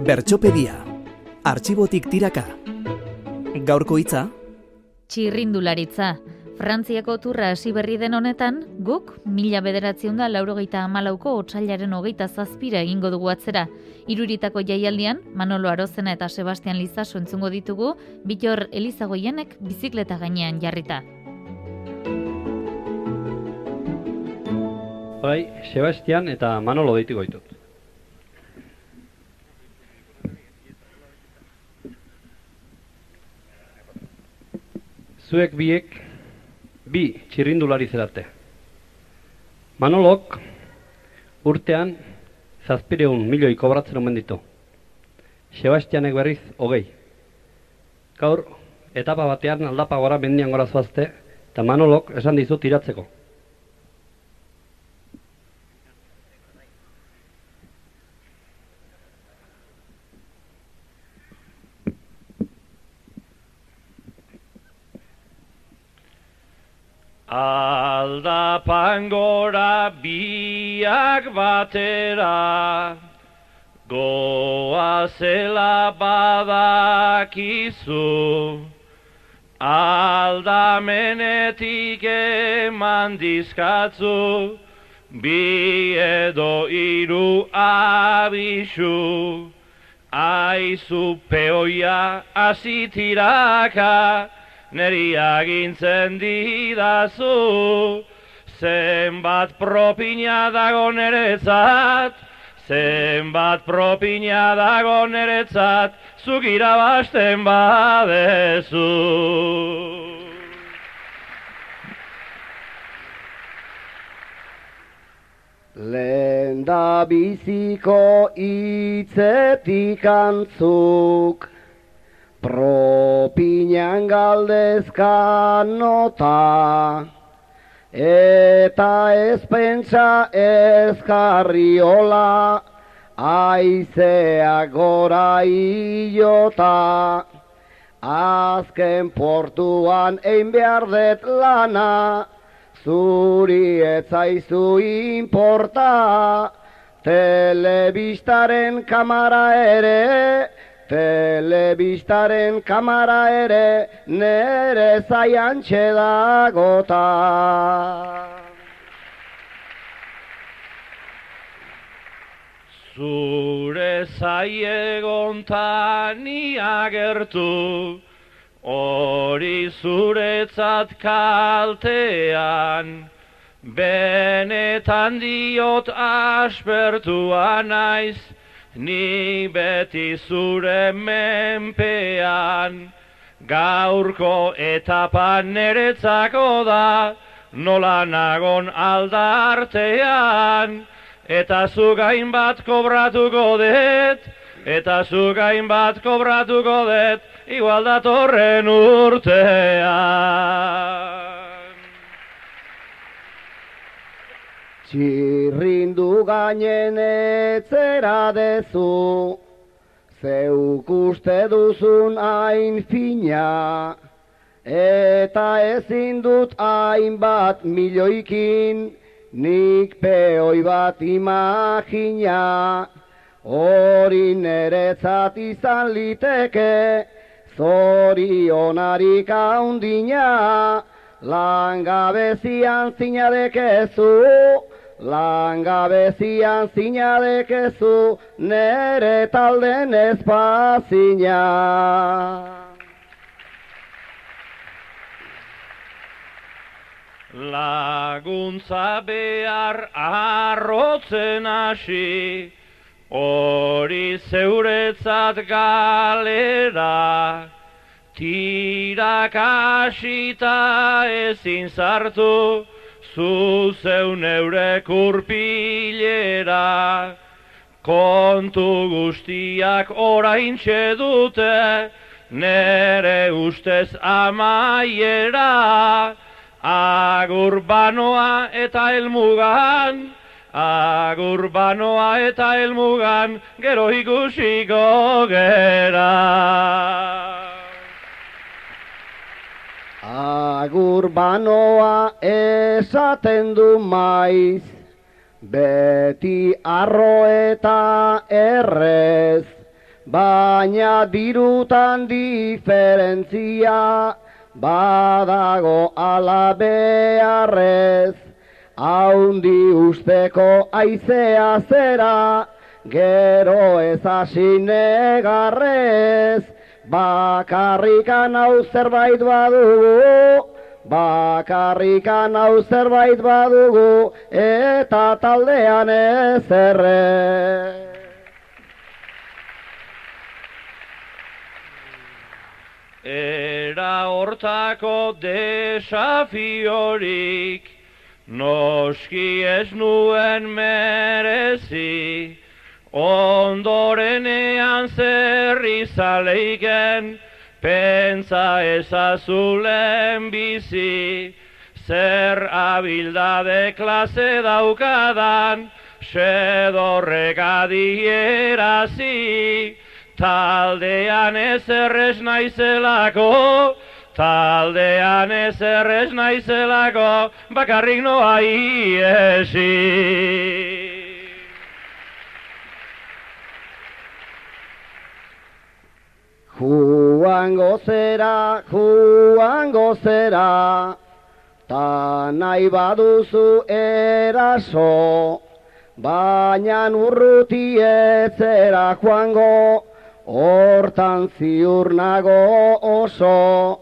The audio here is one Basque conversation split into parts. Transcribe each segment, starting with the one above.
Bertxopedia. Artxibotik tiraka. Gaurko hitza? Txirrindularitza. Frantziako turra hasi berri den honetan, guk mila bederatzion da laurogeita amalauko otxailaren hogeita zazpira egingo dugu atzera. Iruritako jaialdian, Manolo Arozena eta Sebastian Lizaso entzungo ditugu, bitor Elizagoienek bizikleta gainean jarrita. Bai, Sebastian eta Manolo deitu goitut. Zuek biek bi txirrindulari zerate. Manolok urtean zazpireun milioi kobratzen omen ditu. Sebastianek berriz hogei. Gaur, etapa batean aldapa gora mendian gora zuazte, eta Manolok esan dizu tiratzeko. Aldapan gora biak batera, goa zela badakizu, aldamenetik eman dizkatzu, bi edo iru abisu, aizu peoia azitiraka, neri agintzen didazu, zenbat propina dago neretzat, zenbat propina dago neretzat, zuk irabasten badezu. Lehen da biziko itzetik antzuk, propinan galdezka nota, eta ez pentsa ez karriola, aizea gora iota, azken portuan ein behar det lana, zuri etzaizu inporta, telebistaren kamara ere, telebistaren kamara ere, nere zaian txedagota. Zure zaiegontan agertu, hori zuretzat kaltean, benetan diot aspertua naiz, ni beti zure menpean, gaurko etapan neretzako da, nola nagon aldartean, eta zu gain bat kobratuko det, eta zu gain bat kobratuko det, igual datorren urtean. Txirrindu gainen etzera dezu, zeuk uste duzun hain fina, eta ezin dut hainbat milioikin, nik peoi bat imagina, hori neretzat izan liteke, zorionarik haundina, langabezian zinadekezu, langabezian zinadekezu, nere talden espazina. Laguntza behar arrotzen hasi, hori zeuretzat galera, tirak hasita ezin sartu, zu zeun eurek urpilera, kontu guztiak orain dute, nere ustez amaiera, agur banoa eta elmugan, agur banoa eta elmugan, gero ikusiko gera. Agur banoa esaten du maiz, beti arro eta errez, baina dirutan diferentzia, badago ala beharrez, haundi usteko aizea zera, gero ez hasi negarrez, bakarrikan hau zerbait badugu, bakarrikan hau zerbait badugu, eta taldean ez erre. Era hortako desafiorik, noski ez nuen merezi, ondorenean zer izaleiken, pentsa ezazulen bizi, zer abildade klase daukadan, sedorrek adierazi, taldean ez errez naizelako, taldean ez errez naizelako, bakarrik noa iesi. Juango zera, juango zera, ta nahi baduzu eraso, baina urruti etzera joango, hortan ziur nago oso,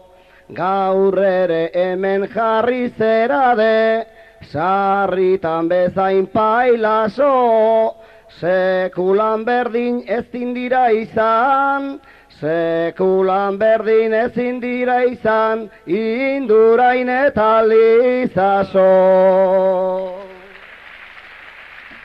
gaur ere hemen jarri zera de, sarritan bezain pailaso, sekulan berdin ez dira izan, Sekulan berdin ezin dira izan, indurain eta lizaso.